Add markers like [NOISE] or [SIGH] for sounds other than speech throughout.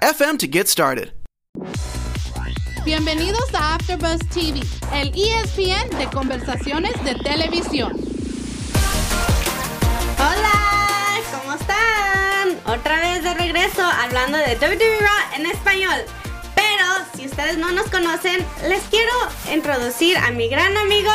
anchor.fm FM to get started. Bienvenidos a AfterBuzz TV, el ESPN de conversaciones de televisión. Hola, ¿cómo están? Otra vez de regreso hablando de WWE Raw en español. Pero si ustedes no nos conocen, les quiero introducir a mi gran amigo.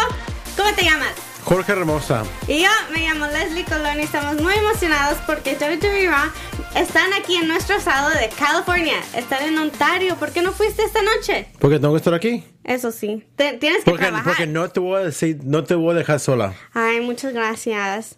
¿Cómo te llamas? Jorge Hermosa. Y yo me llamo Leslie Colón y estamos muy emocionados porque WWE Raw están aquí en nuestro estado de California. Están en Ontario. ¿Por qué no fuiste esta noche? Porque tengo que estar aquí. Eso sí. Te- tienes que Porque, trabajar. porque no te voy a decir, no te voy a dejar sola. Ay, muchas gracias.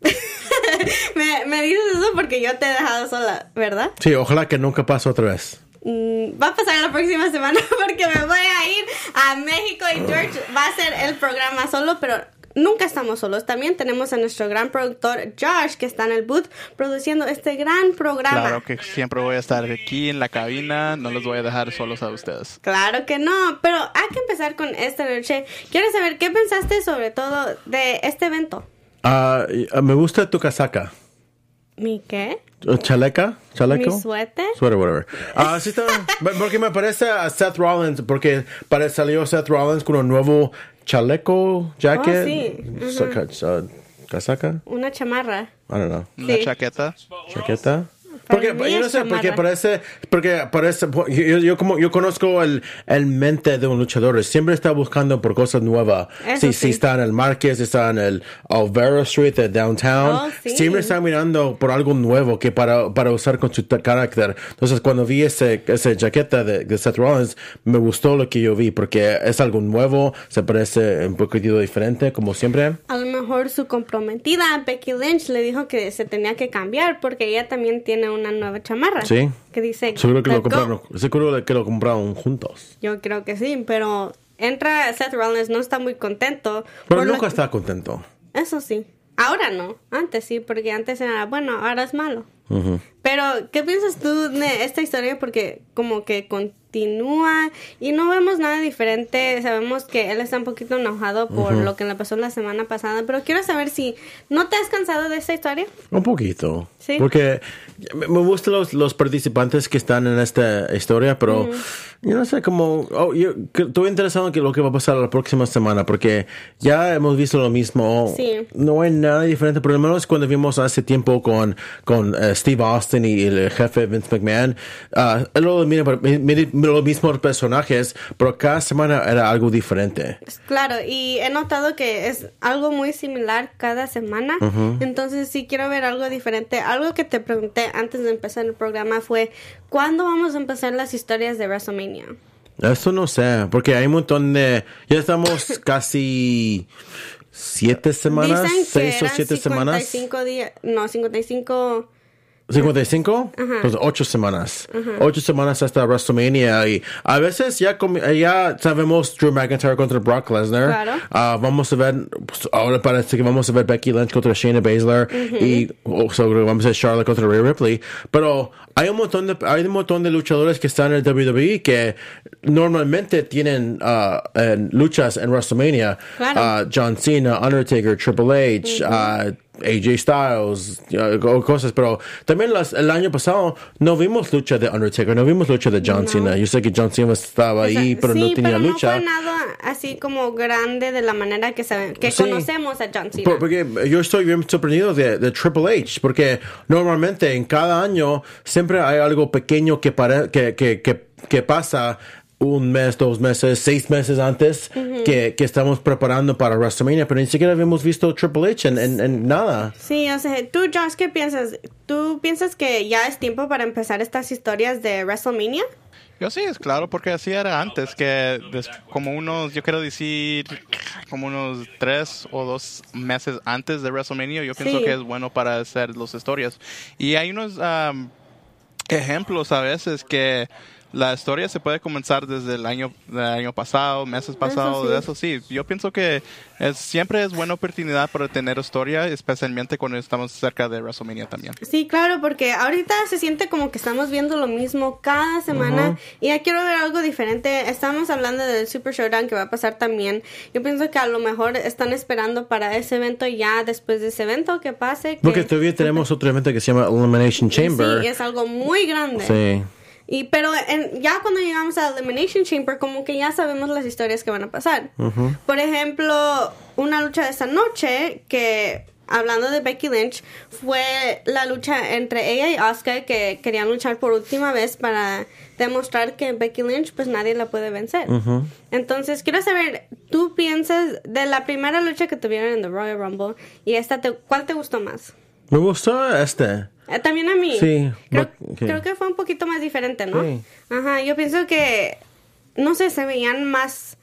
[LAUGHS] me, me dices eso porque yo te he dejado sola, ¿verdad? Sí, ojalá que nunca pase otra vez. Mm, va a pasar la próxima semana [LAUGHS] porque me voy a ir a México y George va a hacer el programa solo, pero nunca estamos solos. También tenemos a nuestro gran productor Josh que está en el booth produciendo este gran programa. Claro que siempre voy a estar aquí en la cabina, no los voy a dejar solos a ustedes. Claro que no, pero hay que empezar con esta noche. Quiero saber qué pensaste sobre todo de este evento. Ah, ah, me gusta tu casaca. ¿Mi qué? ¿O ¿Chaleca? ¿Chaleco? ¿Mi suéter? Sweater, whatever. Ah, sí está. [LAUGHS] porque me parece a Seth Rollins, porque pare- salió Seth Rollins con un nuevo chaleco, jacket. Oh, sí. ah, ¿Casaca? Una chamarra. I don't know. Una Sí. chaqueta. chaqueta. Porque yo no sé, porque parece, porque parece, yo, yo como yo conozco el, el mente de un luchador, siempre está buscando por cosas nuevas. Si, sí. si está en el Marquez, está en el Alvaro Street de downtown, Oh, sí. siempre está mirando por algo nuevo que para, para usar con su carácter. Entonces cuando vi ese, ese jaqueta de, de Seth Rollins, me gustó lo que yo vi porque es algo nuevo, se parece un poquito diferente como siempre. A lo mejor su comprometida Becky Lynch le dijo que se tenía que cambiar porque ella también tiene una nueva chamarra. Sí. Que dice Seguro que "The lo compraron, Goat". seguro que lo compraron juntos. Yo creo que sí, pero entra Seth Rollins, no está muy contento. Pero nunca está contento. Eso sí. Ahora no. Antes sí, porque antes era bueno, ahora es malo. Pero, ¿qué piensas tú de esta historia? Porque como que continúa y no vemos nada diferente. Sabemos que él está un poquito enojado por lo que le pasó la semana pasada, pero quiero saber si no te has cansado de esta historia. Un poquito. Sí. Porque me gustan los, los participantes que están en esta historia, pero yo no sé cómo. oh, yo estoy interesado en que lo que va a pasar la próxima semana, porque ya hemos visto lo mismo. Sí. No hay nada diferente, por lo menos cuando vimos hace tiempo con, con eh, Steve Austin y el jefe Vince McMahon. ah, es lo, mismo- mi- mi- los mismos personajes, pero cada semana era algo diferente. Claro, y he notado que es algo muy similar cada semana. Entonces, sí quiero ver algo diferente. Algo que te pregunté antes de empezar el programa fue: ¿cuándo vamos a empezar las historias de WrestleMania? Eso no sé, porque hay un montón de... Ya estamos [LAUGHS] casi siete semanas, Dicen que seis o eran siete semanas. 55 días. No, 55. ¿55? Pues ocho semanas. Ocho semanas hasta WrestleMania. Y a veces ya, com- ya sabemos Drew McIntyre contra Brock Lesnar. Claro. Ah, vamos a ver, pues, ahora parece que vamos a ver Becky Lynch contra Shayna Baszler. Y oh, seguro vamos a ver Charlotte contra Rhea Ripley. Pero hay un montón de, hay un montón de luchadores que están en el WWE que normalmente tienen ah, en luchas en WrestleMania. Claro. Ah, John Cena, Undertaker, Triple H, AJ Styles, cosas, pero también las- el año pasado no vimos lucha de Undertaker, no vimos lucha de John Cena. Yo sé que John Cena estaba ahí, pero sí, no tenía pero lucha. no fue nada así como grande de la manera que, saben, que Sí. conocemos a John Cena. Por- porque yo estoy bien sorprendido de, de Triple H, porque normalmente en cada año siempre hay algo pequeño que, que, que, que, que pasa un mes, dos meses, seis meses antes que, que estamos preparando para WrestleMania, pero ni siquiera habíamos visto Triple H en, en- en nada. Sí, o sea, tú, Josh, ¿qué piensas? ¿Tú piensas que ya es tiempo para empezar estas historias de WrestleMania? Yo sí, es claro, porque así era antes, que como unos, yo quiero decir, como unos tres o dos meses antes de WrestleMania, yo pienso Sí. que es bueno para hacer las historias. Y hay unos, ejemplos a veces que la historia se puede comenzar desde el año, del año pasado, meses pasados, sí. eso sí. Yo pienso que es, siempre es buena oportunidad para tener historia, especialmente cuando estamos cerca de WrestleMania también. Sí, claro, porque ahorita se siente como que estamos viendo lo mismo cada semana y ya quiero ver algo diferente. Estamos hablando del Super Showdown que va a pasar también. Yo pienso que a lo mejor están esperando para ese evento ya después de ese evento que pase. Que Porque todavía tenemos otro evento que se llama Elimination Chamber. Sí, es algo muy grande. Sí. Y pero en- ya cuando llegamos a Elimination Chamber, como que ya sabemos las historias que van a pasar. Por ejemplo, una lucha de esta noche que hablando de Becky Lynch fue la lucha entre ella y Asuka que querían luchar por última vez para demostrar que Becky Lynch pues nadie la puede vencer. Entonces, quiero saber, ¿tú piensas de la primera lucha que tuvieron en The Royal Rumble y esta te- cuál te gustó más? Me gustó este. Eh, También a mí. Sí, Creo, creo que fue un poquito más diferente, ¿no? Sí. Ajá, yo pienso que, no sé, se veían más,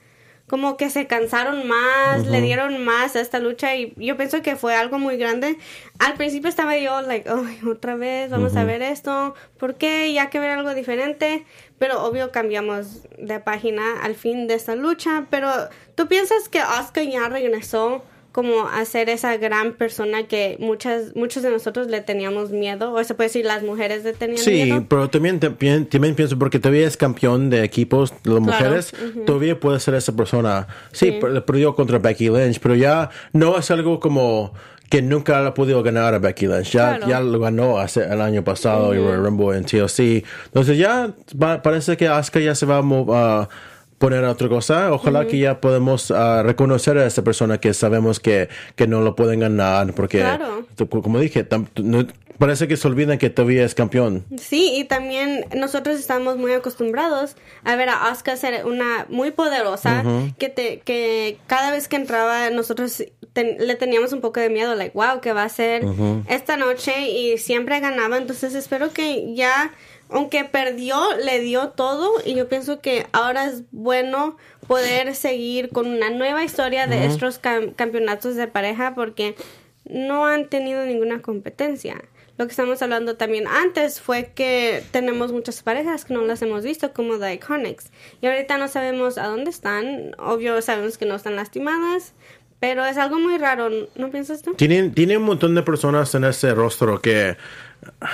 como que se cansaron más, le dieron más a esta lucha y yo pienso que fue algo muy grande. Al principio estaba yo, like, "Ay, otra vez, vamos a ver esto, ¿por qué? Ya que ver algo diferente. Pero obvio cambiamos de página al fin de esta lucha. Pero, ¿tú piensas que Asuka ya regresó? Como a ser esa gran persona que muchas muchos de nosotros le teníamos miedo o se puede decir las mujeres le tenían Sí, miedo pero también, también, también pienso porque todavía es campeón de equipos de las Claro, mujeres, todavía puede ser esa persona. Sí, per- perdió contra Becky Lynch, pero ya no es algo como que nunca ha podido ganar a Becky Lynch. Ya, Claro. ya lo ganó hace, el año pasado y Royal Rumble en TLC. Entonces ya va- parece que Asuka ya se va a poner a otra cosa. Ojalá que ya podemos ah, reconocer a esa persona que sabemos que, que no lo pueden ganar porque, Claro. como dije, tam- no- parece que se olvidan que todavía es campeón. Sí, y también nosotros estamos muy acostumbrados a ver a Asuka ser una muy poderosa, que te, que cada vez que entraba nosotros ten- le teníamos un poco de miedo, like, wow, ¿qué va a hacer esta noche? Y siempre ganaba, entonces espero que ya, aunque perdió, le dio todo, y yo pienso que ahora es bueno poder seguir con una nueva historia de estos cam- campeonatos de pareja, porque no han tenido ninguna competencia. Lo que estamos hablando también antes fue que tenemos muchas parejas que no las hemos visto, como The Iconics. Y ahorita no sabemos a dónde están. Obvio, sabemos que no están lastimadas. Pero es algo muy raro, ¿no piensas tú? Tienen, tiene un montón de personas en ese rostro que,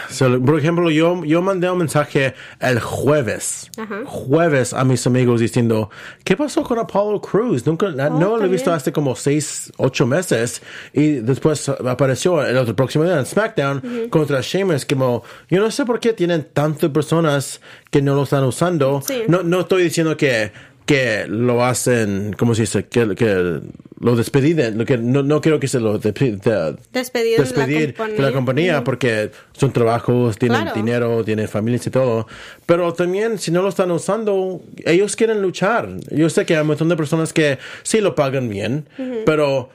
se lo- por ejemplo, yo, yo mandé un mensaje el jueves, jueves a mis amigos diciendo, ¿qué pasó con Apollo Cruz? Nunca, na- no lo he visto hace como seis, ocho meses y después apareció el otro próximo día en SmackDown contra Sheamus, como, yo no sé por qué tienen tantas personas que no lo están usando. Sí. No, no estoy diciendo que que lo hacen, ¿cómo se dice? Que, que lo despediden, lo que no, no quiero que se lo de- Despedir, de la despedir compañía. de la compañía porque son trabajos, tienen Claro. dinero, tienen familias y todo. Pero también, si no lo están usando, ellos quieren luchar. Yo sé que hay un montón de personas que sí lo pagan bien, pero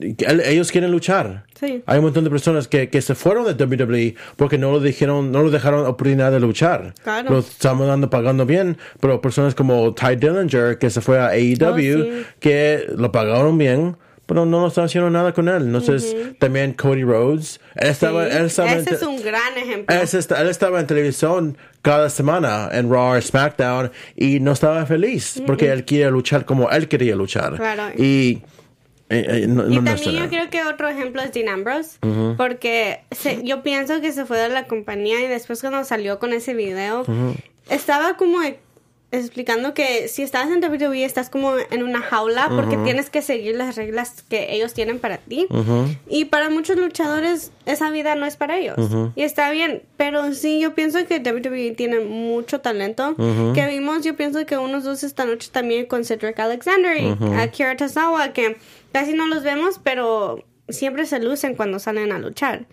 ellos quieren luchar. Sí. Hay un montón de personas que, que se fueron de WWE porque no lo dijeron, no lo dejaron oportunidad de luchar. Claro. Lo estamos dando pagando bien, pero personas como Ty Dillinger que se fue a AEW Oh, sí. que lo pagaron bien. Pero no lo están haciendo nada con él. Entonces, también Cody Rhodes. Él estaba, Sí, él estaba en Ese es un gran ejemplo. él está- él estaba en televisión cada semana en Raw, SmackDown y no estaba feliz porque él quería luchar como él quería luchar. Claro. Y, eh, eh, no, Y no también yo creo que otro ejemplo es Dean Ambrose, porque se- yo pienso que se fue de la compañía y después cuando salió con ese video, estaba como e- explicando que si estás en WWE estás como en una jaula porque tienes que seguir las reglas que ellos tienen para ti. Y para muchos luchadores esa vida no es para ellos. Y está bien, pero sí yo pienso que WWE tiene mucho talento. Que vimos, yo pienso que unos dos esta noche también con Cedric Alexander y Akira Tozawa, que casi no los vemos, pero siempre se lucen cuando salen a luchar.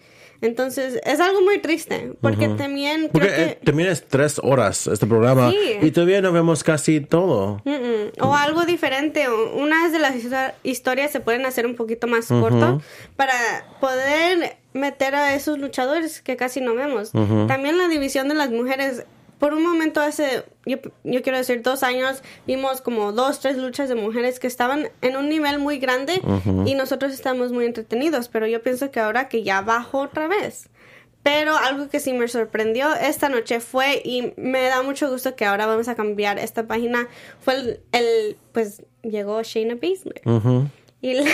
Entonces, es algo muy triste, porque también Porque creo eh, que... también es tres horas este programa Sí. y todavía no vemos casi todo. Mm-mm. O algo diferente. Unas de las histo- historias se pueden hacer un poquito más corto para poder meter a esos luchadores que casi no vemos. También la división de las mujeres. Por un momento hace, yo, yo quiero decir, dos años, vimos como dos, tres luchas de mujeres que estaban en un nivel muy grande y nosotros estamos muy entretenidos, pero yo pienso que ahora que ya bajó otra vez. Pero algo que sí me sorprendió esta noche fue, y me da mucho gusto que ahora vamos a cambiar esta página, fue el, el- pues llegó Shayna Baszler. Y le,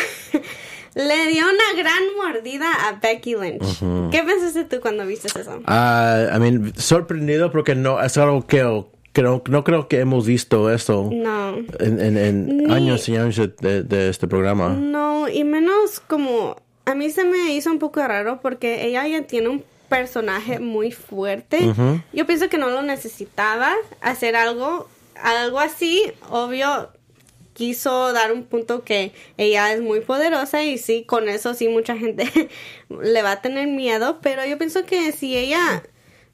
le dio una gran mordida a Becky Lynch. ¿Qué pensaste tú cuando viste eso? Ah, I mean, sorprendido porque no es algo que, que no, creo que hemos visto eso No. en, en- en Ni- años y años de, de- este programa. No, y menos como a mí se me hizo un poco raro porque ella ya tiene un personaje muy fuerte. Yo pienso que no lo necesitaba hacer algo algo así, obvio quiso dar un punto que ella es muy poderosa y sí, con eso sí mucha gente [LAUGHS] le va a tener miedo, pero yo pienso que si ella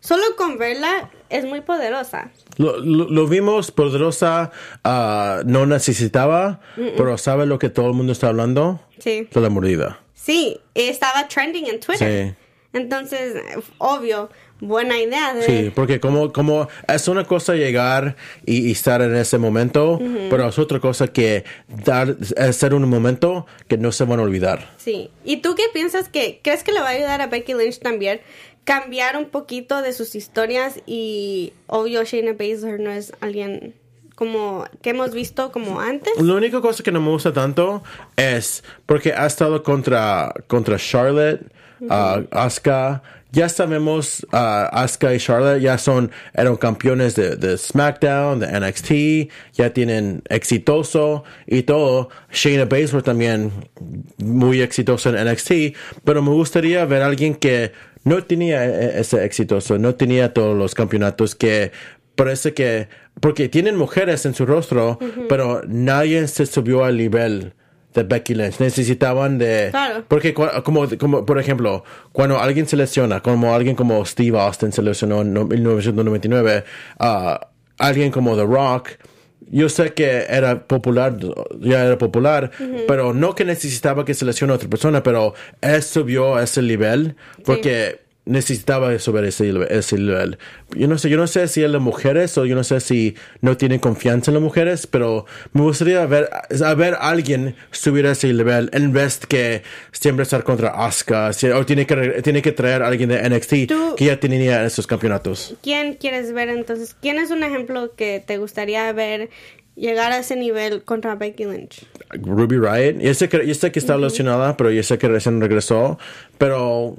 solo con verla es muy poderosa. Lo, lo- lo vimos poderosa, ah, no necesitaba, pero ¿sabe lo que todo el mundo está hablando? Sí. De la mordida. Sí, estaba trending en Twitter. Sí. Entonces, obvio, buena idea de Sí, porque como, como es una cosa llegar y, y estar en ese momento, pero es otra cosa que dar, ser un momento que no se van a olvidar. Sí. ¿Y tú qué piensas que crees que le va a ayudar a Becky Lynch también cambiar un poquito de sus historias y obvio Shayna Baszler no es alguien como que hemos visto como antes? La única cosa que no me gusta tanto es porque ha estado contra, contra Charlotte, uh, Asuka. Ya sabemos, uh, Asuka y Charlotte ya son, eran campeones de, de SmackDown, de NXT, ya tienen exitoso y todo. Shayna Baszler también muy exitoso en NXT, pero me gustaría ver a alguien que no tenía e- ese exitoso, no tenía todos los campeonatos que parece que porque tienen mujeres en su rostro, pero nadie se subió al nivel de Becky Lynch. Necesitaban de Claro. porque como como por ejemplo, cuando alguien se lesiona, como alguien como Steve Austin se lesionó en no- 1999, ah, alguien como The Rock yo sé que era popular, ya era popular, pero no que necesitaba que se lesione a otra persona, pero él subió a ese nivel porque necesitaba subir ese, ese nivel. Yo no sé, yo no sé si es las mujeres o yo no sé si no tienen confianza en las mujeres, pero me gustaría ver, a ver a alguien subir ese nivel en vez que siempre estar contra Asuka, o tiene que, tiene que traer a alguien de NXT que ya tenía esos campeonatos. ¿Quién quieres ver entonces? ¿Quién es un ejemplo que te gustaría ver llegar a ese nivel contra Becky Lynch? Ruby Riot. Yo sé que, yo sé que está lesionada, pero yo sé que recién regresó. Pero,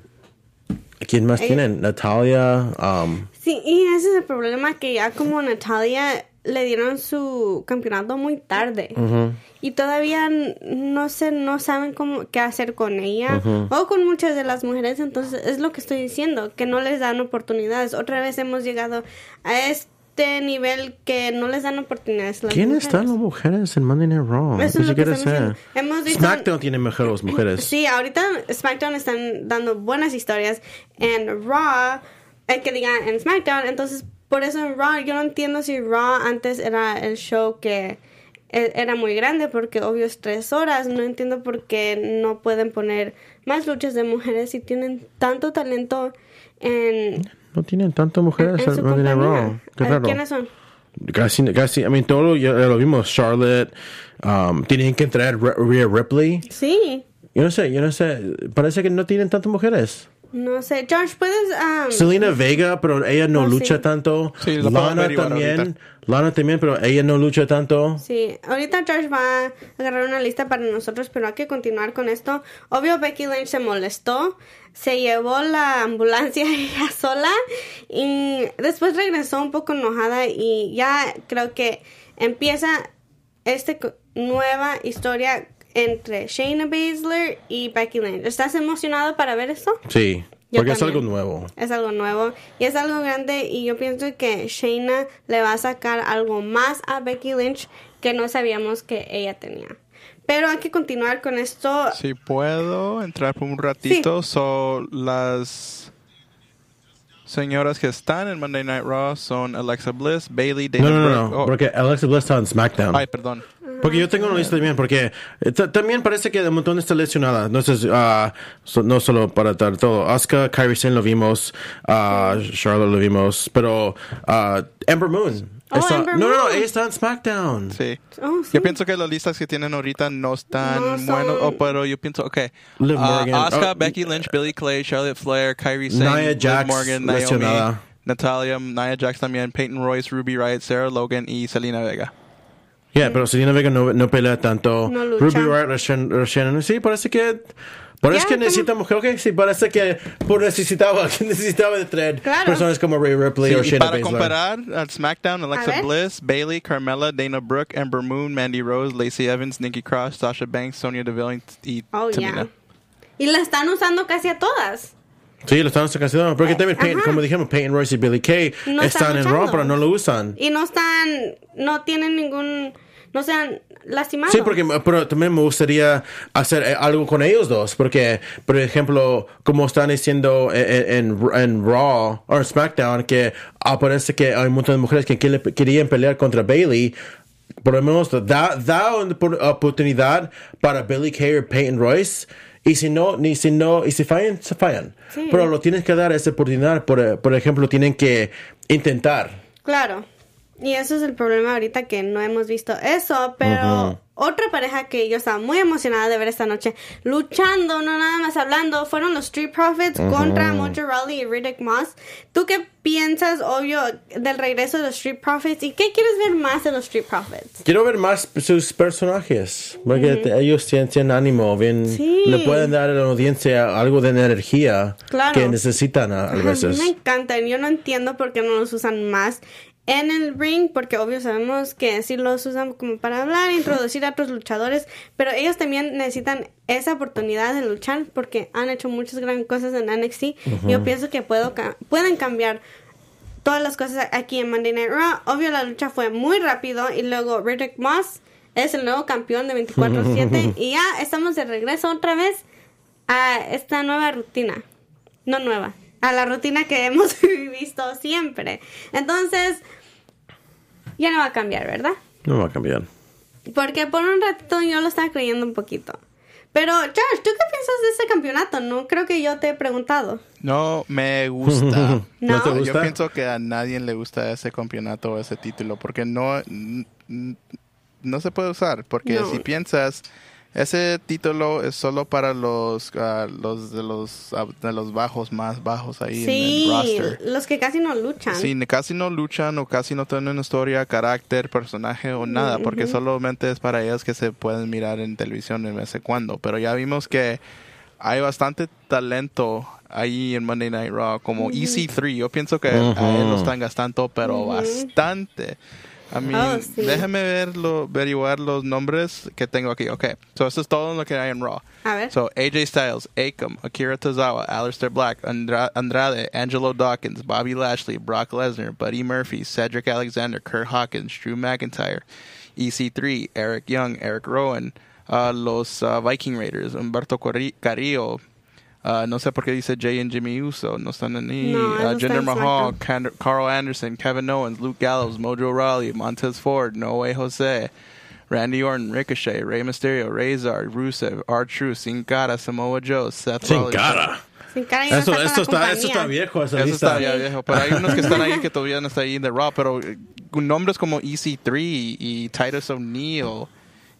¿quién más Ella- tienen? Natalia. Um, Sí, y ese es el problema que ya como Natalia le dieron su campeonato muy tarde y todavía no sé, no saben cómo qué hacer con ella o con muchas de las mujeres, entonces es lo que estoy diciendo, que no les dan oportunidades. Otra vez hemos llegado a este nivel que no les dan oportunidades. a las ¿Quién mujeres. están las mujeres en Monday Night Raw? Eso Ni es lo que. Hemos visto- SmackDown tiene mejores mujeres. Sí, ahorita SmackDown están dando buenas historias en Raw, eh, que digan en SmackDown, entonces por eso en Raw, yo no entiendo si Raw antes era el show que e- era muy grande, porque obvio es tres horas, no entiendo por qué no pueden poner más luchas de mujeres si tienen tanto talento en, No tienen tantas mujeres en en Raw. Qué raro. ¿Quiénes son? Casi, casi, I mean, todo ya lo vimos. Charlotte, um, tienen que traer Rhea Ripley. Sí, Yo no sé, yo no sé. Parece que no tienen tantas mujeres. no sé. Josh, ¿puedes...? um, Selena Vega, pero ella no Oh, lucha sí. tanto. Sí, Lana también. ahorita. Lana también, pero ella no lucha tanto. Sí, ahorita Josh va a agarrar una lista para nosotros, pero hay que continuar con esto. Obvio, Becky Lynch se molestó, se llevó la ambulancia [LAUGHS] ella sola y después regresó un poco enojada y ya creo que empieza esta nueva historia entre Shayna Baszler y Becky Lynch. ¿Estás emocionado para ver esto? Sí, Yo porque es algo nuevo. Es algo nuevo y es algo grande y yo pienso que Shayna le va a sacar algo más a Becky Lynch que no sabíamos que ella tenía. Pero hay que continuar con esto. Si puedo entrar por un ratito, son las señoras que están en Monday Night Raw son Alexa Bliss, Bailey, Dana No, no, no, oh, porque Alexa Bliss está en SmackDown. Ay, perdón. Porque yo tengo una lista también, porque eh, ta- también parece que de montón está lesionada. No, sé, ah, so- no solo para dar todo. Asuka, Kyrie Sane lo vimos, ah, Charlotte lo vimos, pero ah, Ember Moon. Oh, Está- no, no, no, ella está en SmackDown. Sí. Oh, sí. Yo pienso que las listas que tienen ahorita no están No buenas, oh, pero yo pienso, ok. Liv Ah, Morgan. Asuka, Oh. Becky Lynch, Billy Clay, Charlotte Flair, Kyrie Sane, Nia Liv Jax, Morgan, Naomi. Natalia, Nia Jax también, Peyton Royce, Ruby Riot, Sarah Logan y Selena Vega. Yeah, pero Selena Vega no, no pelea tanto. No lucha. Ruby Riott, Rashan- Rashan- sí, parece que... Parece Ya, que como- necesita mujer, ok, sí, parece que por necesitaba, [LAUGHS] que necesitaba de traer Claro. personas como Ray Ripley Sí, o y Shayna para Baszler. comparar, al SmackDown, Alexa. Bliss, Bailey, Carmella, Dana Brooke, Ember Moon, Mandy Rose, Lacey Evans, Nikki Cross, Sasha Banks, Sonya Deville y Oh, Tamina. yeah. Y la están usando casi a todas. Sí, lo están sacando, porque también, Peyton- Eh, como dijimos, Peyton Royce y Billy Kay No están están en Raw, pero no lo usan. Y no están, no tienen ningún, no se han lastimado. Sí, porque pero también me gustaría hacer eh, algo con ellos dos, porque, por ejemplo, como están diciendo eh, en, en, en Raw o en SmackDown, que aparece que hay muchas mujeres que querían pelear contra Bailey. Por lo menos da, da una opor- oportunidad para Billy Kay o Peyton Royce. Y si no, ni si no, y si fallan, se fallan. Sí. Pero lo tienes que dar esa oportunidad. Por, por ejemplo, tienen que intentar. Claro. Y eso es el problema ahorita que no hemos visto eso, pero otra pareja que yo estaba muy emocionada de ver esta noche luchando, no nada más hablando, fueron los Street Profits contra Mojo Rawley y Riddick Moss. ¿Tú qué piensas, obvio, del regreso de los Street Profits y qué quieres ver más de los Street Profits? Quiero ver más sus personajes, porque te- ellos tienen, tienen ánimo, bien, Sí. le pueden dar a la audiencia algo de energía Claro. que necesitan a, a veces. Me encantan. Yo no entiendo por qué no los usan más en el ring, porque obvio sabemos que sí los usan como para hablar, introducir a otros luchadores, pero ellos también necesitan esa oportunidad de luchar porque han hecho muchas gran cosas en NXT. Yo pienso que puedo ca- pueden cambiar todas las cosas aquí en Monday Night Raw. Obvio la lucha fue muy rápido y luego Riddick Moss es el nuevo campeón de 24/7 [LAUGHS] y ya estamos de regreso otra vez a esta nueva rutina. No nueva, a la rutina que [LAUGHS] hemos visto siempre. Entonces, ya no va a cambiar, ¿verdad? No va a cambiar. Porque por un ratito yo lo estaba creyendo un poquito. Pero, Josh, ¿tú qué piensas de ese campeonato? No creo que yo te he preguntado. No me gusta. [LAUGHS] ¿No? te Yo gusta? pienso que a nadie le gusta ese campeonato o ese título porque no, no se puede usar. Porque No. si piensas, ese título es solo para los, ah, los, de los ah, de los bajos más bajos ahí Sí, en el roster. los que casi no luchan. Sí, casi no luchan o casi no tienen historia, carácter, personaje o nada, porque solamente es para ellos que se pueden mirar en televisión de vez en cuando. Pero ya vimos que hay bastante talento ahí en Monday Night Raw, como EC3. Yo pienso que a él lo están gastando, pero bastante. A mí, Oh, sí. déjeme verlo, averiguar los nombres que tengo aquí. Ok, so eso es todo lo que hay en Raw. A ver. So AJ Styles, Akam, Akira Tozawa, Aleister Black, Andra- Andrade, Angelo Dawkins, Bobby Lashley, Brock Lesnar, Buddy Murphy, Cedric Alexander, Kurt Hawkins, Drew McIntyre, EC3, Eric Young, Eric Rowan, uh, los uh, Viking Raiders, Humberto Carrillo, uh, no sé por qué dice Jay and Jimmy Uso, no están ahí, No, uh, Jinder en Mahal. Can- Carl Anderson, Kevin Owens, Luke Gallows, Mojo Rawley, Montez Ford, No Way Jose, Randy Orton, Ricochet, Rey Mysterio, Razor, Rusev, R-Truth, Sin Cara, Samoa Joe, Seth Sin Rollins. cara. Sin cara y no Eso, está con esto, está, esto está viejo, esa Eso lista. está ya viejo, pero hay unos que están ahí [LAUGHS] que todavía no están ahí de Raw, pero eh, nombres como EC3 y Titus O'Neil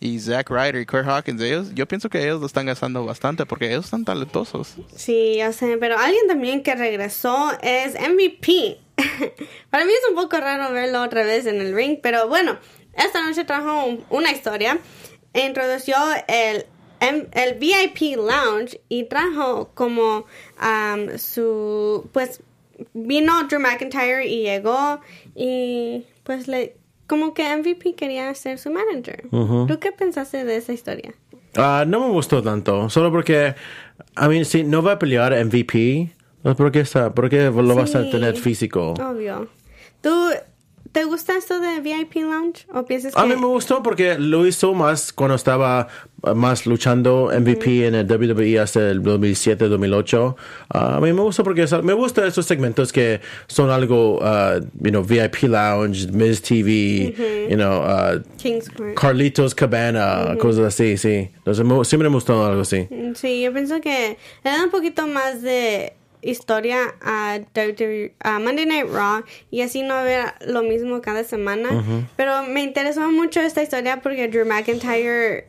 y Zack Ryder y Kurt Hawkins, ellos, yo pienso que ellos lo están gastando bastante porque ellos están talentosos. Sí, ya sé, pero alguien también que regresó es MVP. [LAUGHS] Para mí es un poco raro verlo otra vez en el ring, pero bueno, esta noche trajo un- una historia. Introdució el, el VIP Lounge y trajo como am, su. Pues vino Drew McIntyre y llegó y pues le. Como que MVP quería ser su manager. ¿Tú qué pensaste de esa historia? Ah, no me gustó tanto, solo porque, a mí, si no va a pelear MVP, ¿por qué, está, por qué lo vas a tener físico? Obvio. ¿Tú te gusta esto de VIP Lounge? ¿O piensas que.? A mí me gustó porque lo hizo más cuando estaba uh, más luchando MVP en el WWE hasta el 2007-2008. a mí me gustó porque me gustan esos segmentos que son algo, uh, you know, VIP Lounge, Miz TV, you know, uh, King's Court. Carlitos Cabana, cosas así, sí. Entonces me- siempre me gustó algo así. Mm, Sí, yo pienso que le da un poquito más de historia a, WWE a Monday Night Raw y así no ver lo mismo cada semana. Pero me interesó mucho esta historia porque Drew McIntyre,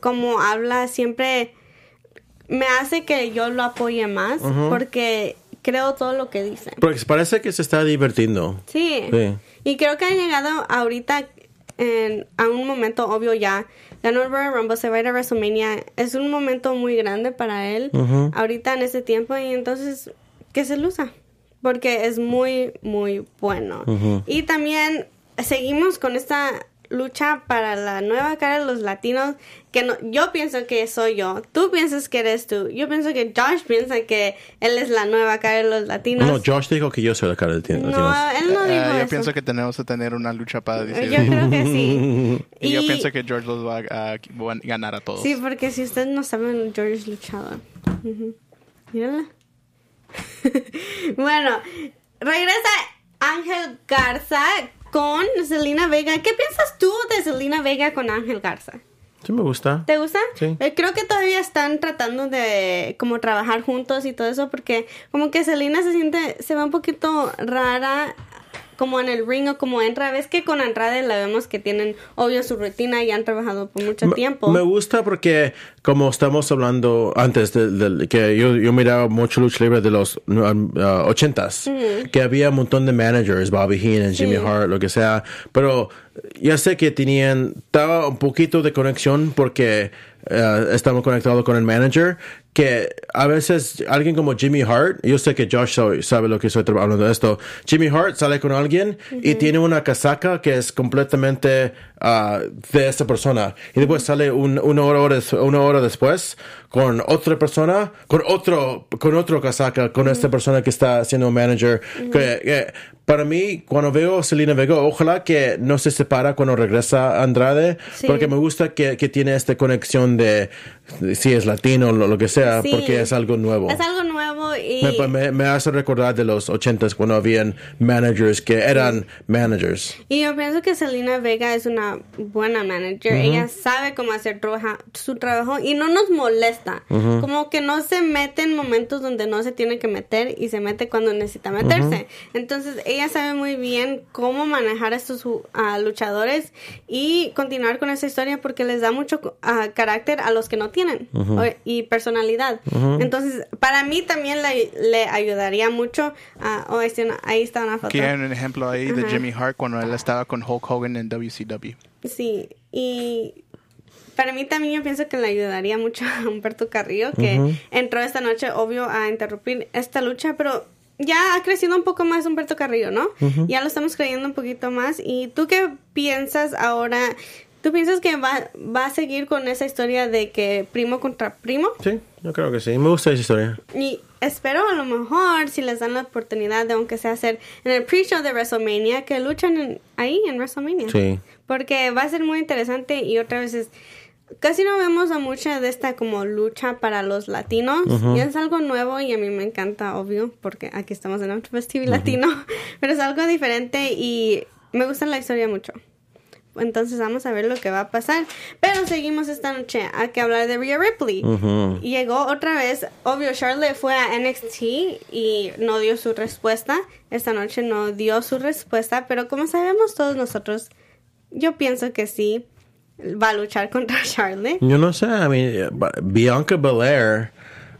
como habla, siempre me hace que yo lo apoye más porque creo todo lo que dice. Porque parece que se está divirtiendo. Sí. Sí. Y creo que ha llegado ahorita en- a un momento obvio ya. Ganó el Royal Rumble, se va a ir a WrestleMania. Es un momento muy grande para él ahorita en ese tiempo y entonces que se luza. Porque es muy, muy bueno. Y también seguimos con esta lucha para la nueva cara de los latinos que no, yo pienso que soy yo tú piensas que eres tú yo pienso que Josh piensa que él es la nueva cara de los latinos No, Josh dijo que yo soy la cara de tienda. no, él no dijo Ah, yo eso. pienso que tenemos que tener una lucha para decir. Yo creo que sí. [LAUGHS] y yo pienso que George los va a, a ganar a todos. Sí, porque si ustedes no saben, George es luchador. Mírala. [LAUGHS] bueno, regresa Ángel Garza con Selena Vega. ¿Qué piensas tú de Selena Vega con Ángel Garza? Sí me gusta. ¿Te gusta? Sí. Eh, creo que todavía están tratando de como trabajar juntos y todo eso porque como que Selena se siente, se va un poquito rara como en el ring o como entra. Ves que con Andrade la vemos que tienen obvio su rutina y han trabajado por mucho Me- tiempo. Me gusta porque, como estamos hablando antes, de, de- que yo, yo miraba mucho lucha libre de los uh, ochentas, que había un montón de managers, Bobby Heenan, Jimmy Hart, lo que sea, pero ya sé que tenían, estaba un poquito de conexión porque uh, estamos conectados con el manager, que a veces alguien como Jimmy Hart, yo sé que Josh sabe, lo que estoy hablando de esto, Jimmy Hart sale con alguien y tiene una casaca que es completamente ah, de esa persona. Y después sale un- una, hora, una hora después con otra persona, con otro, con otro casaca, con esta persona que está siendo manager. que, que para mí, cuando veo a Selena Vega, ojalá que no se separa cuando regresa Andrade, Sí. porque me gusta que, que tiene esta conexión de, de si es latino o lo, lo que sea, Sí. porque es algo nuevo. Es algo nuevo y... Me, me- me hace recordar de los ochentas cuando habían managers que eran managers. Y yo pienso que Selena Vega es una buena manager. Ella sabe cómo hacer trabaja- su trabajo y no nos molesta. Como que no se mete en momentos donde no se tiene que meter y se mete cuando necesita meterse. Entonces ella sabe muy bien cómo manejar a estos uh, luchadores y continuar con esa historia porque les da mucho carácter a los que no tienen o- y personalidad. Entonces para mí también le, le ayudaría mucho. oh, ahí está una- ahí está una foto. Aquí hay un ejemplo ahí de Ajá. Jimmy Hart cuando él estaba con Hulk Hogan en WCW. Sí, y para mí también yo pienso que le ayudaría mucho a Humberto Carrillo, que entró esta noche, obvio, a interrumpir esta lucha, pero ya ha crecido un poco más Humberto Carrillo, ¿no? Ya lo estamos creyendo un poquito más. ¿Y tú qué piensas ahora? ¿Tú piensas que va, va a seguir con esa historia de que primo contra primo? Sí, yo creo que sí. Me gusta esa historia. Y espero a lo mejor, si les dan la oportunidad de aunque sea hacer en el pre-show de WrestleMania, que luchan en- ahí en WrestleMania. Sí. Porque va a ser muy interesante y otra vez es... Casi no vemos a mucha de esta como lucha para los latinos y es algo nuevo y a mí me encanta, obvio, porque aquí estamos en After Festival Latino, [LAUGHS] pero es algo diferente y me gusta la historia mucho. Entonces vamos a ver lo que va a pasar. Pero seguimos esta noche a que hablar de Rhea Ripley. Y Llegó otra vez, obvio, Charlotte fue a NXT y no dio su respuesta. Esta noche no dio su respuesta, pero como sabemos todos nosotros, yo pienso que sí va a luchar contra [LAUGHS] Charlotte. Yo no sé, I mean, Bianca Belair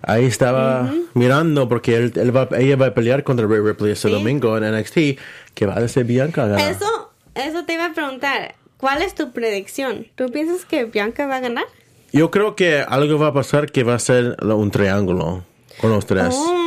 ahí estaba mirando porque él, él va, ella va a pelear contra Rhea Ripley este Sí. domingo en NXT. que va a decir Bianca? Eso, eso te iba a preguntar. ¿Cuál es tu predicción? ¿Tú piensas que Bianca va a ganar? Yo creo que algo va a pasar que va a ser un triángulo con los tres. Oh,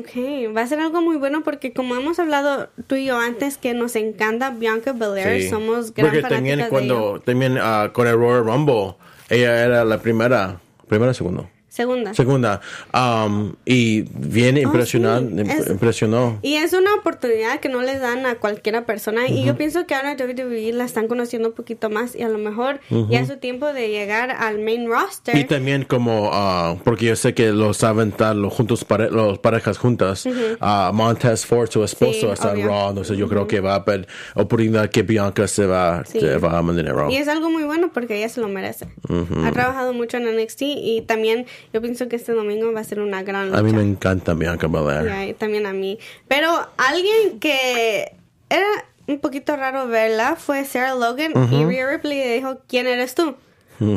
ok. Va a ser algo muy bueno porque como hemos hablado tú y yo antes que nos encanta Bianca Belair, Sí. somos gran Porque también de cuando ella. también ah, con el Royal Rumble ella era la primera, primera o segundo. Segunda. Segunda. Um, y bien impresionante, Oh, sí. Es- impresionó. Y es una oportunidad que no les dan a cualquiera persona. Y yo pienso que ahora WWE la están conociendo un poquito más. Y a lo mejor ya es su tiempo de llegar al main roster. Y también como, ah, porque yo sé que los saben los juntos, pare- los parejas juntas. ah, Montez Ford, su esposo, Sí, está en. Raw. Entonces yo creo que va a haber oportunidad que Bianca se va, Sí. se va a mantener Raw. Y es algo muy bueno porque ella se lo merece. Ha trabajado mucho en NXT y también yo pienso que este domingo va a ser una gran lucha. A mí me encanta Bianca Belair. Ya, y también a mí. Pero alguien que era un poquito raro verla fue Sarah Logan y Rhea Ripley le dijo, ¿quién eres tú?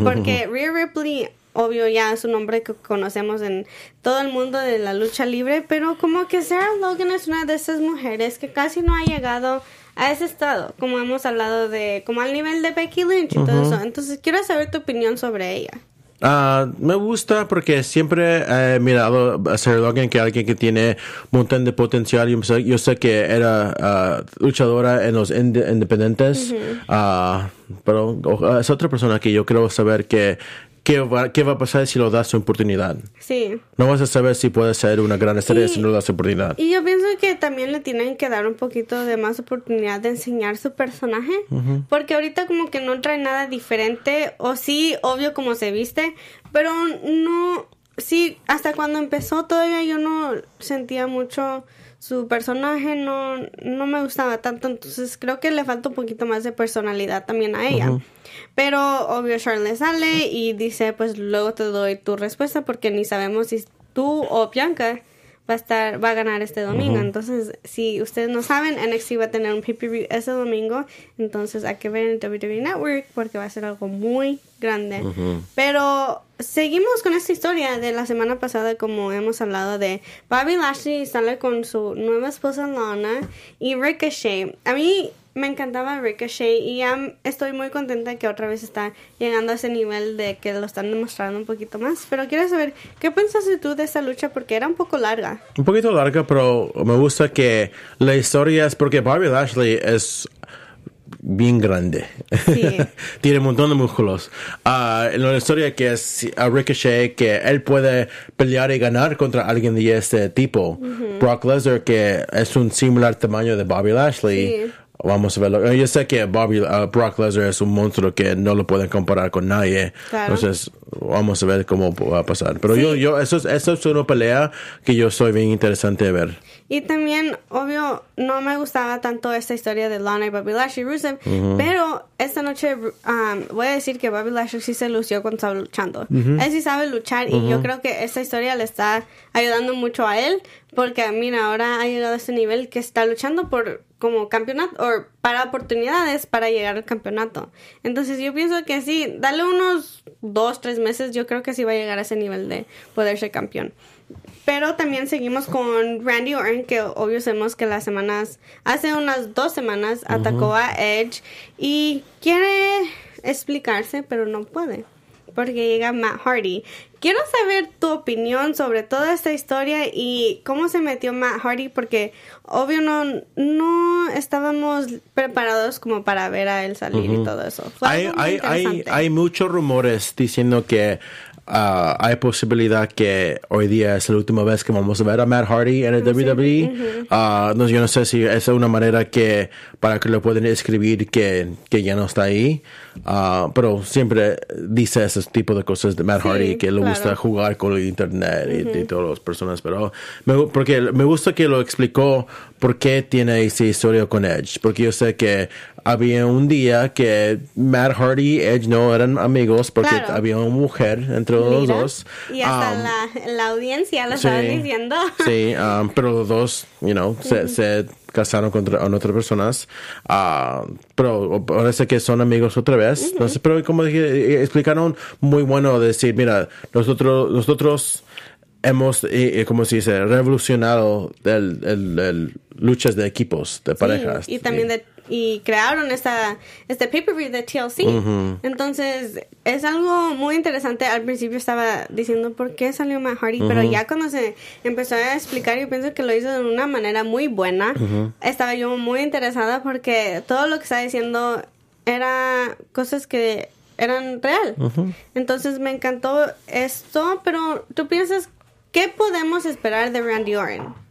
Porque Rhea Ripley, obvio ya es un nombre que conocemos en todo el mundo de la lucha libre, pero como que Sarah Logan es una de esas mujeres que casi no ha llegado a ese estado, como hemos hablado de, como al nivel de Becky Lynch y todo eso. Entonces quiero saber tu opinión sobre ella. Ah, me gusta porque siempre he mirado a Sarah Logan que alguien que tiene un montón de potencial. Yo sé, yo sé que era ah, luchadora en los inde- independientes, ah, pero es otra persona que yo quiero saber que, qué, va, qué va a pasar si lo das su oportunidad. Sí. No vas a saber si puede ser una gran estrella Sí. si no le das oportunidad. Y yo pienso que también le tienen que dar un poquito de más oportunidad de enseñar su personaje. Porque ahorita como que no trae nada diferente. O sí, obvio como se viste. Pero no... Sí, hasta cuando empezó todavía yo no sentía mucho su personaje. No, no me gustaba tanto. Entonces creo que le falta un poquito más de personalidad también a ella. Pero obvio Charlotte sale y dice pues luego te doy tu respuesta porque ni sabemos si tú o Bianca va a estar va a ganar este domingo. Entonces, si ustedes no saben, NXT va a tener un pay-per-view ese domingo, entonces hay que ver en WWE Network porque va a ser algo muy grande. Pero seguimos con esta historia de la semana pasada como hemos hablado de Bobby Lashley sale con su nueva esposa Lana y Ricochet. A mí me encantaba Ricochet y ya estoy muy contenta que otra vez está llegando a ese nivel de que lo están demostrando un poquito más. Pero quiero saber, ¿qué pensaste tú de esta lucha? Porque era un poco larga. Un poquito larga, pero me gusta que la historia es porque Bobby Lashley es bien grande. Sí. [LAUGHS] Tiene un montón de músculos. Ah, en la historia que es a Ricochet, que él puede pelear y ganar contra alguien de este tipo. Brock Lesnar, que es un similar tamaño de Bobby Lashley. Sí. Vamos a verlo. Yo sé que Bobby, ah, Brock Lesnar es un monstruo que no lo pueden comparar con nadie. Claro. Entonces, vamos a ver cómo va a pasar. Pero yo, yo, eso es, eso es una pelea que yo soy bien interesante de ver. Y también, obvio, no me gustaba tanto esta historia de Lana y Bobby Lashley Rusev, pero esta noche um, voy a decir que Bobby Lashley sí se lució cuando estaba luchando. Él sí sabe luchar y yo creo que esta historia le está ayudando mucho a él, porque mira, ahora ha llegado a este nivel que está luchando por como campeonato o para oportunidades para llegar al campeonato. Entonces yo pienso que sí, dale unos dos, tres meses, yo creo que sí va a llegar a ese nivel de poder ser campeón. Pero también seguimos con Randy Orton, que obvio sabemos que las semanas, hace unas dos semanas atacó a Edge y quiere explicarse, pero no puede. Porque llega Matt Hardy. Quiero saber tu opinión sobre toda esta historia y cómo se metió Matt Hardy, porque obvio no, no estábamos preparados como para ver a él salir y todo eso. Hay, hay, hay, hay muchos rumores diciendo que ah, hay posibilidad que hoy día es la última vez que vamos a ver a Matt Hardy en el WWE. Ah, no, yo no sé si es una manera que para que lo pueden escribir que, que ya no está ahí. Ah, pero siempre dice ese tipo de cosas de Matt Sí, Hardy que le claro. gusta jugar con el internet y, y todas las personas. Pero me, porque me gusta que lo explicó por qué tiene esa historia con Edge. Porque yo sé que había un día que Matt Hardy y Edge no eran amigos porque Claro. había una mujer entre Mira, dos. Y hasta Um, la, la audiencia lo sí. estaban diciendo. Sí, um, pero los dos, you know, se, se casaron contra, con otras personas. Ah, pero parece que son amigos otra vez. Entonces, pero como dije, eh, explicaron muy bueno decir, mira, nosotros, nosotros hemos, eh, eh, como se dice, revolucionado el, el- el luchas de equipos, de parejas. Sí, y también de, y crearon esta este pay-per-view de TLC. Entonces, es algo muy interesante. Al principio estaba diciendo por qué salió Matt Hardy, pero ya cuando se empezó a explicar, yo pienso que lo hizo de una manera muy buena. Estaba yo muy interesada porque todo lo que estaba diciendo era cosas que eran real. Entonces, me encantó esto, pero tú piensas, ¿qué podemos esperar de Randy Orton?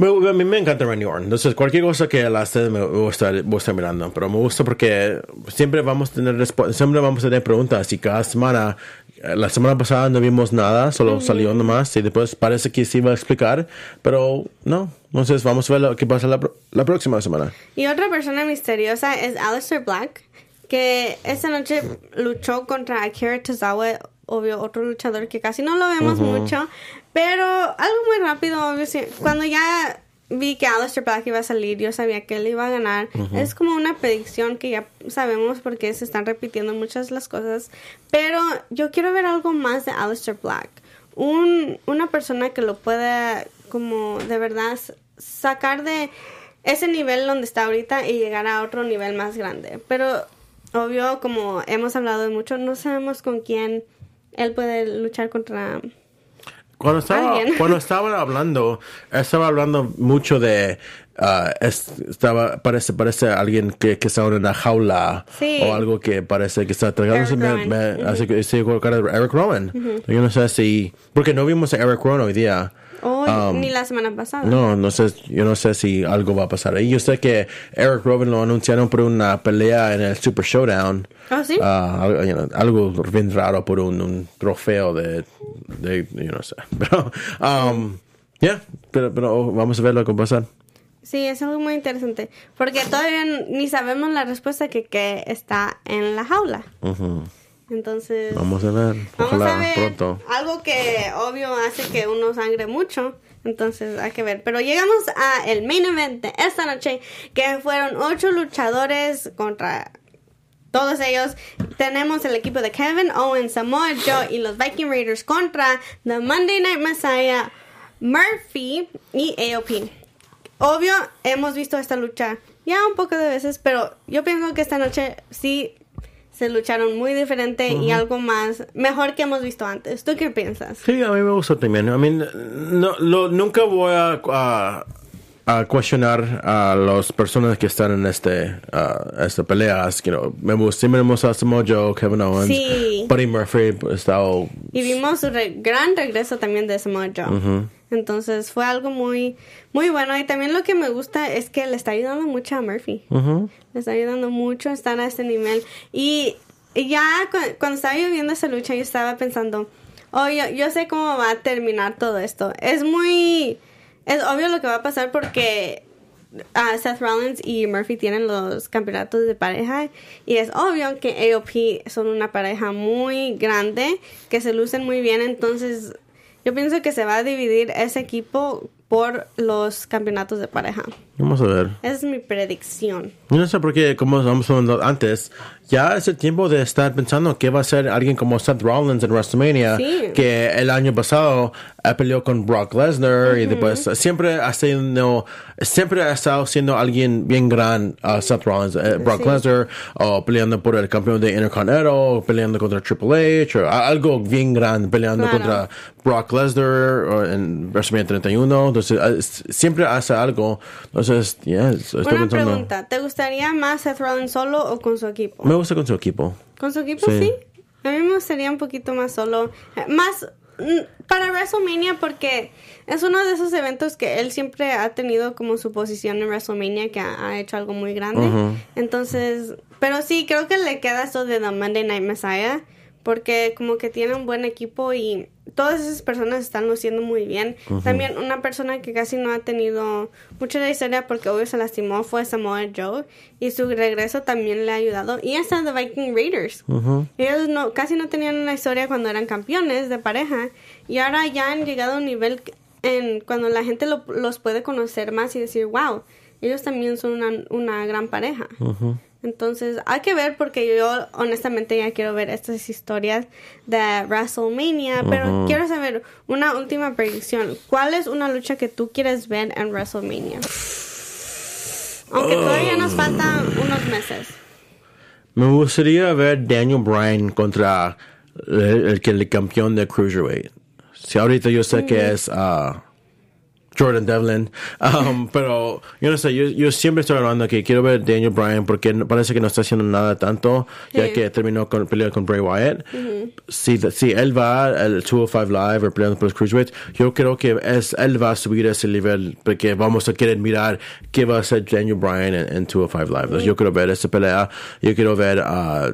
Me- a mí me encanta Randy Orton. Entonces, cualquier cosa que la esté, me voy a, estar, voy a estar mirando. Pero me gusta porque siempre vamos a tener siempre vamos a tener preguntas. Y cada semana, eh, la semana pasada no vimos nada, solo salió nomás. Y después parece que sí iba a explicar, pero no. Entonces, vamos a ver lo que pasa la, la próxima semana. Y otra persona misteriosa es Aleister Black, que esta noche luchó contra Akira Tozawa obvio, otro luchador que casi no lo vemos mucho. Pero algo muy rápido, obvio, cuando ya vi que Aleister Black iba a salir, yo sabía que él iba a ganar. Es como una predicción que ya sabemos porque se están repitiendo muchas las cosas. Pero yo quiero ver algo más de Aleister Black. Un, una persona que lo pueda como de verdad sacar de ese nivel donde está ahorita y llegar a otro nivel más grande. Pero obvio, como hemos hablado de mucho, no sabemos con quién él puede luchar contra... Cuando estaba, Alguien. cuando estaban hablando, estaba hablando mucho de, es- estaba, parece, parece alguien que, que está en una jaula Sí. o algo que parece que está tragándose, Eric me, me hace que estoy con cara de Eric Rowan. Yo no sé si, porque no vimos a Eric Rowan hoy día. Oh, Um, ni la semana pasada. No, no sé, yo no sé si algo va a pasar ahí. Yo sé que Eric Rowan lo anunciaron por una pelea en el Super Showdown. Oh, ¿sí? Ah, algo, you know, algo bien raro por un, un trofeo de, de, yo no sé. [LAUGHS] Pero, um, yeah, pero, pero vamos a ver lo que va a pasar. Sí, es algo muy interesante. Porque todavía ni sabemos la respuesta que, que está en la jaula. Entonces, Vamos a ver. vamos a ver pronto. algo que obvio hace que uno sangre mucho. Entonces, hay que ver. Pero llegamos a el main event de esta noche, que fueron ocho luchadores contra todos ellos. Tenemos el equipo de Kevin Owens, Samoa Joe y los Viking Raiders contra The Monday Night Messiah, Murphy y AOP. Obvio, hemos visto esta lucha ya un poco de veces, pero yo pienso que esta noche sí se lucharon muy diferente y algo más mejor que hemos visto antes. ¿Tú qué piensas? Sí, a mí me gustó también. I mean, no, lo, nunca voy a, a, a cuestionar a las personas que están en este, uh, esta pelea. You know, me siempre me gusta Samoa Joe, Kevin Owens, Sí. Buddy Murphy, pues, estado Y vimos su re- gran regreso también de Samoa Joe. Entonces fue algo muy, muy bueno. Y también lo que me gusta es que le está ayudando mucho a Murphy. Le está ayudando mucho a estar a este nivel. Y y ya cu- cuando estaba yo viendo esa lucha, yo estaba pensando, oh, yo, yo sé cómo va a terminar todo esto. Es muy, es obvio lo que va a pasar porque ah, Seth Rollins y Murphy tienen los campeonatos de pareja y es obvio que AOP son una pareja muy grande que se lucen muy bien entonces yo pienso que se va a dividir ese equipo por los campeonatos de pareja Vamos a ver. esa es mi predicción Yo no sé por qué, como estamos hablando antes, ya es el tiempo de estar pensando que va a ser alguien como Seth Rollins en WrestleMania, Sí. que el año pasado eh, peleó con Brock Lesnar y después eh, siempre ha sido, siempre ha estado siendo alguien bien gran, uh, Seth Rollins, eh, Brock Sí. Lesnar, o peleando por el campeón de Intercontinental, o peleando contra Triple H, o algo bien grande, peleando Claro. contra Brock Lesnar en WrestleMania 31, entonces s- siempre hace algo, entonces, ya, estoy una pensando. pregunta ¿te gustaría más Seth Rollins solo o con su equipo? Me gusta con su equipo. ¿Con su equipo Sí. sí? A mí me gustaría un poquito más solo. Eh, Más mm, para WrestleMania porque es uno de esos eventos que él siempre ha tenido como su posición en WrestleMania que ha, ha hecho algo muy grande. Entonces, pero sí, creo que le queda eso de The Monday Night Messiah porque como que tiene un buen equipo y todas esas personas están luciendo muy bien. También una persona que casi no ha tenido mucha historia porque obvio se lastimó fue Samoa Joe y su regreso también le ha ayudado. Y hasta The Viking Raiders. Ellos no, casi no tenían una historia cuando eran campeones de pareja y ahora ya han llegado a un nivel en cuando la gente lo- los puede conocer más y decir, wow, ellos también son una, una gran pareja. Entonces, hay que ver porque yo honestamente ya quiero ver estas historias de WrestleMania, pero quiero saber una última predicción. ¿Cuál es una lucha que tú quieres ver en WrestleMania? Aunque todavía nos faltan unos meses. Me gustaría ver Daniel Bryan contra el, el que el campeón de Cruiserweight. Si ahorita yo sé que es ah, Jordan Devlin, um, [LAUGHS] pero yo no sé, yo, yo siempre estoy hablando que quiero ver Daniel Bryan porque parece que no está haciendo nada tanto, ya Sí. que terminó con pelear con Bray Wyatt. si, si él va al 205 Live o peleando por los Cruiserweight, yo creo que es, él va a subir ese nivel porque vamos a querer mirar qué va a hacer Daniel Bryan en, en 205 Live. Entonces, Yo quiero ver esa pelea, yo quiero ver a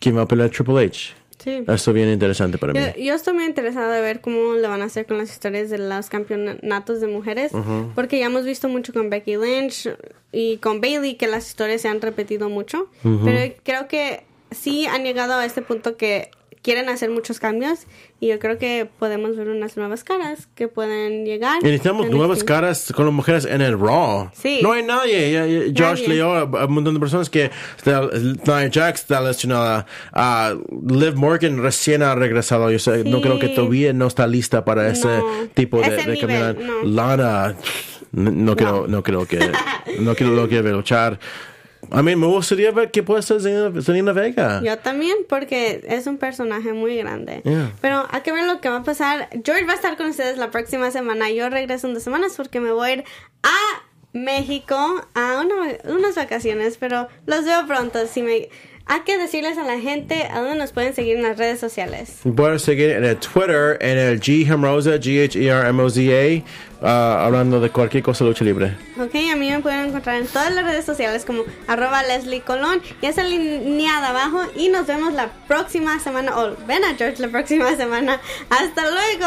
quién va a pelear Triple H. Sí. Eso es bien interesante para mí. Yo, yo estoy muy interesada de ver cómo le van a hacer con las historias de los campeonatos de mujeres, porque ya hemos visto mucho con Becky Lynch y con Bailey que las historias se han repetido mucho, pero creo que sí han llegado a este punto que quieren hacer muchos cambios y yo creo que podemos ver unas nuevas caras que pueden llegar. Y necesitamos nuevas este- caras con las mujeres en el Raw. Sí. No hay nadie. Ya- ya- Josh Nadie. leyó a un montón de personas que Nia Jax está lesionada. Ah, Liv Morgan recién ha regresado. Yo sé, no Sí. creo que todavía no está lista para ese No. tipo de, Ese de nivel, no. Lana, no, no creo, no creo que, no creo lo que luchar. A mí me gustaría ver qué puede Zelina, Zelina Vega. Yo también, porque es un personaje muy grande. Yeah. Pero hay que ver lo que va a pasar. George va a estar con ustedes la próxima semana. Yo regreso en dos semanas porque me voy a ir a México a una- unas vacaciones. Pero los veo pronto. Si me, hay que decirles a la gente a dónde nos pueden seguir en las redes sociales. Pueden seguir en el Twitter, en el G-H-E-R-M-O-Z-A, ah, hablando de cualquier cosa lucha libre. Ok, a mí me pueden encontrar en todas las redes sociales como arroba Leslie Colón. Y esa línea de abajo. Y nos vemos la próxima semana. O ven a George la próxima semana. Hasta luego.